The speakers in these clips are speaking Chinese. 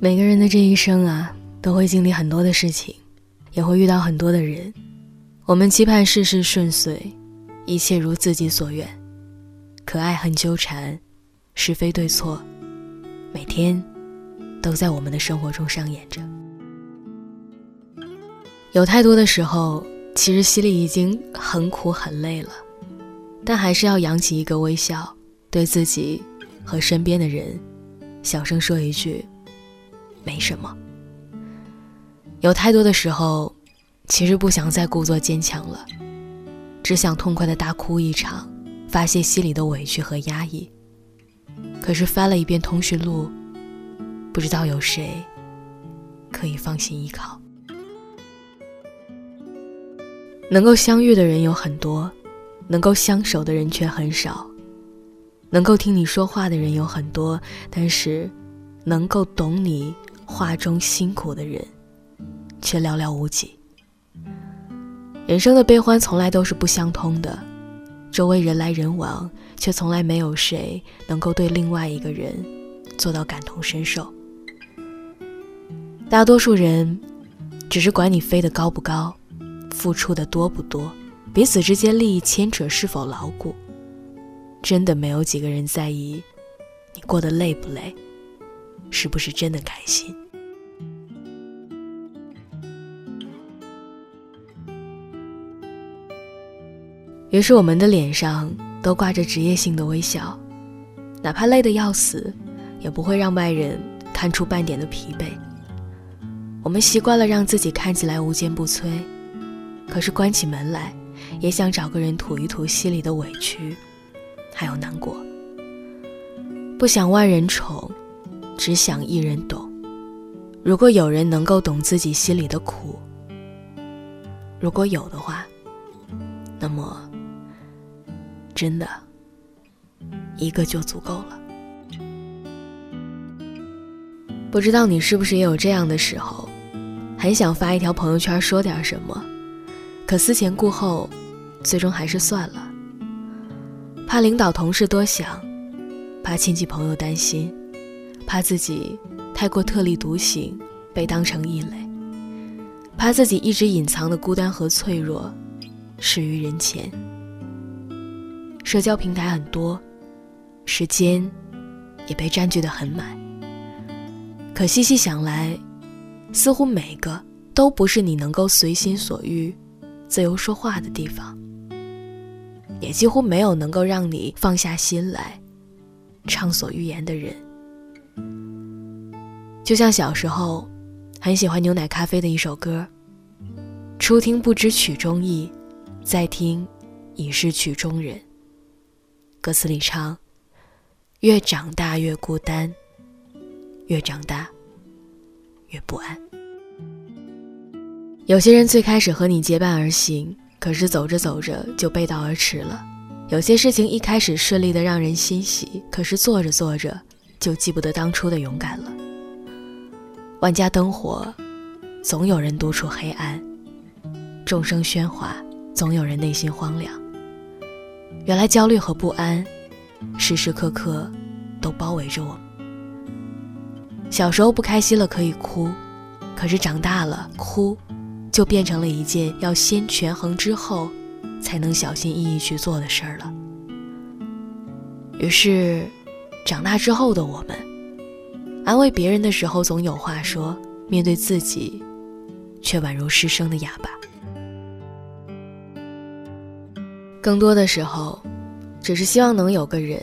每个人的这一生啊，都会经历很多的事情，也会遇到很多的人。我们期盼事事顺遂，一切如自己所愿。可爱恨纠缠，是非对错，每天都在我们的生活中上演着。有太多的时候，其实心里已经很苦很累了，但还是要扬起一个微笑，对自己和身边的人，小声说一句。没什么。有太多的时候，其实不想再故作坚强了，只想痛快的大哭一场，发泄心里的委屈和压抑。可是翻了一遍通讯录，不知道有谁可以放心依靠。能够相遇的人有很多，能够相守的人却很少。能够听你说话的人有很多，但是能够懂你。画中辛苦的人，却寥寥无几。人生的悲欢从来都是不相通的，周围人来人往，却从来没有谁能够对另外一个人做到感同身受。大多数人只是管你飞得高不高，付出的多不多，彼此之间利益牵扯是否牢固，真的没有几个人在意你过得累不累。是不是真的开心？于是我们的脸上都挂着职业性的微笑，哪怕累得要死，也不会让外人看出半点的疲惫。我们习惯了让自己看起来无坚不摧，可是关起门来，也想找个人吐一吐心里的委屈，还有难过。不想万人宠。只想一人懂。如果有人能够懂自己心里的苦，如果有的话，那么真的一个就足够了。不知道你是不是也有这样的时候，很想发一条朋友圈说点什么，可思前顾后，最终还是算了。怕领导同事多想，怕亲戚朋友担心。怕自己太过特立独行，被当成异类；怕自己一直隐藏的孤单和脆弱，示于人前。社交平台很多，时间也被占据的很满。可细细想来，似乎每个都不是你能够随心所欲、自由说话的地方，也几乎没有能够让你放下心来、畅所欲言的人。就像小时候，很喜欢牛奶咖啡的一首歌。初听不知曲中意，再听，已是曲中人。歌词里唱：越长大越孤单，越长大越不安。有些人最开始和你结伴而行，可是走着走着就背道而驰了。有些事情一开始顺利的让人欣喜，可是做着做着就记不得当初的勇敢了。万家灯火，总有人独处黑暗；众生喧哗，总有人内心荒凉。原来焦虑和不安，时时刻刻都包围着我们。小时候不开心了可以哭，可是长大了，哭就变成了一件要先权衡之后，才能小心翼翼去做的事儿了。于是，长大之后的我们。安慰别人的时候总有话说，面对自己，却宛如失声的哑巴。更多的时候，只是希望能有个人，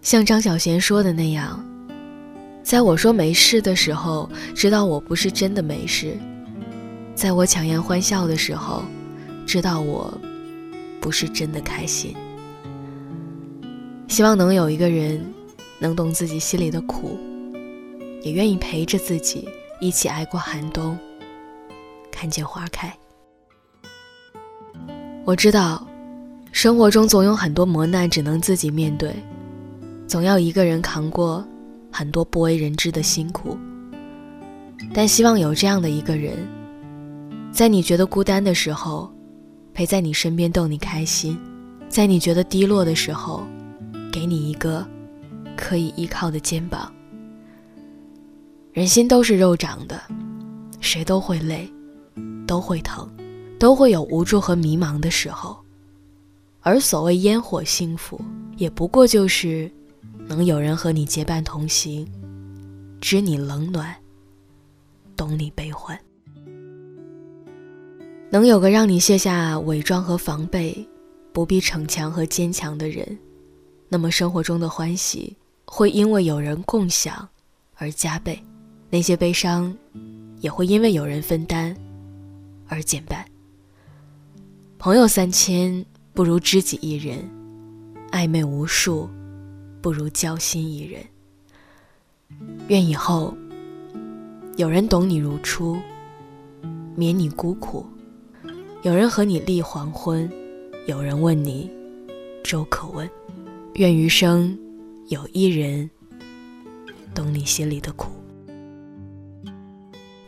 像张小娴说的那样，在我说没事的时候，知道我不是真的没事；在我强颜欢笑的时候，知道我不是真的开心。希望能有一个人。能懂自己心里的苦，也愿意陪着自己一起挨过寒冬，看见花开。我知道，生活中总有很多磨难只能自己面对，总要一个人扛过很多不为人知的辛苦。但希望有这样的一个人，在你觉得孤单的时候，陪在你身边逗你开心；在你觉得低落的时候，给你一个。可以依靠的肩膀，人心都是肉长的，谁都会累，都会疼，都会有无助和迷茫的时候。而所谓烟火幸福，也不过就是能有人和你结伴同行，知你冷暖，懂你悲欢，能有个让你卸下伪装和防备，不必逞强和坚强的人，那么生活中的欢喜会因为有人共享而加倍，那些悲伤也会因为有人分担而减半。朋友三千。不如知己一人，暧昧无数；不如交心一人。愿以后有人懂你如初，免你孤苦；有人和你立黄昏，有人问你粥可温。愿余生有一人懂你心里的苦。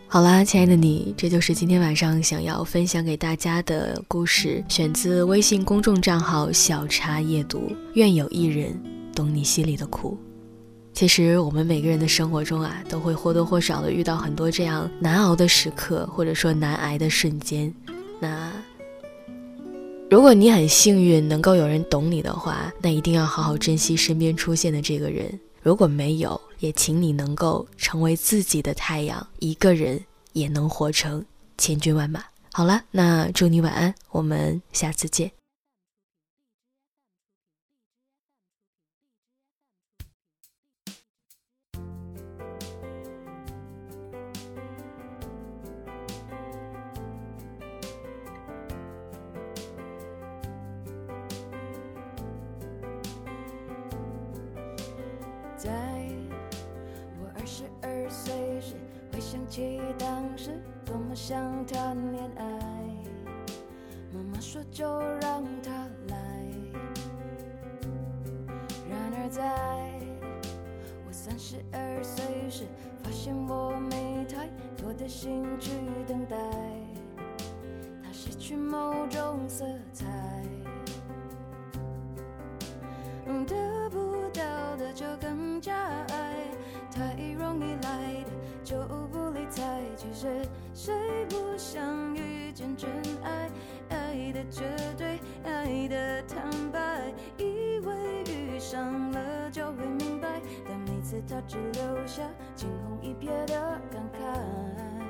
好啦，亲爱的你，这就是今天晚上想要分享给大家的故事，选自微信公众账号“小茶夜读”。愿有一人懂你心里的苦。其实我们每个人的生活中啊，都会或多或少的遇到很多这样难熬的时刻，或者说难挨的瞬间。那如果你很幸运能够有人懂你的话，那一定要好好珍惜身边出现的这个人。如果没有，也请你能够成为自己的太阳，一个人也能活成千军万马。好了，那祝你晚安，我们下次见。在我二十二岁时，回想起当时多么想谈恋爱。妈妈说就让他来。然而在我三十二岁时，发现我没太多的心去等待。它失去某种色彩。其实谁不想遇见真爱？爱的绝对，爱的坦白，以为遇上了就会明白，但每次他只留下惊鸿一瞥的感慨。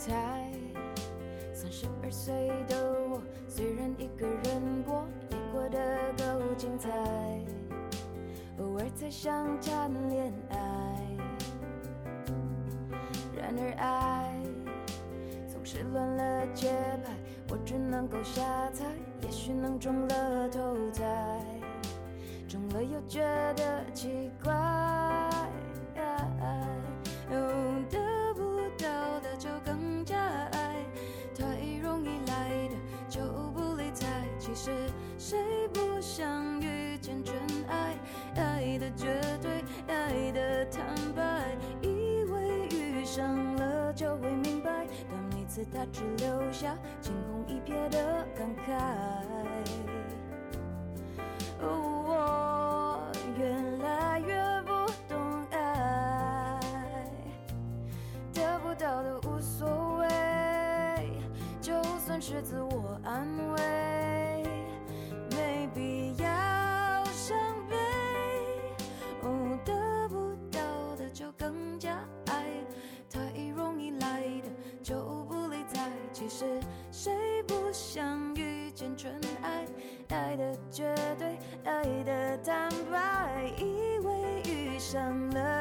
才三十二岁的我，虽然一个人过，也过得够精彩。偶尔才想谈恋爱，然而爱总是乱了节拍，我只能够瞎猜，也许能中了头彩，中了又觉得奇怪。他只留下惊鸿一瞥的感慨。我越来越不懂爱，得不到的无所谓，就算是自我安慰。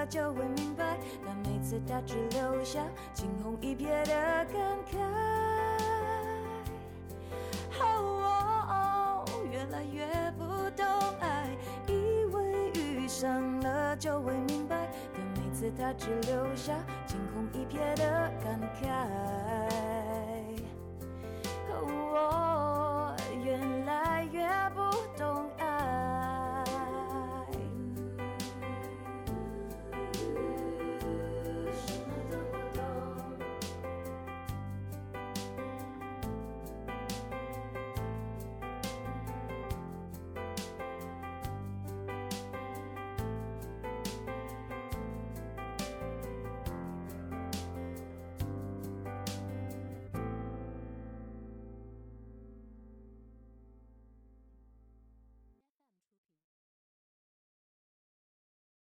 就会明白，但每次他只留下惊鸿一瞥的感慨。哦越来越不懂爱，以为遇上了就会明白，但每次他只留下惊鸿一瞥的感慨。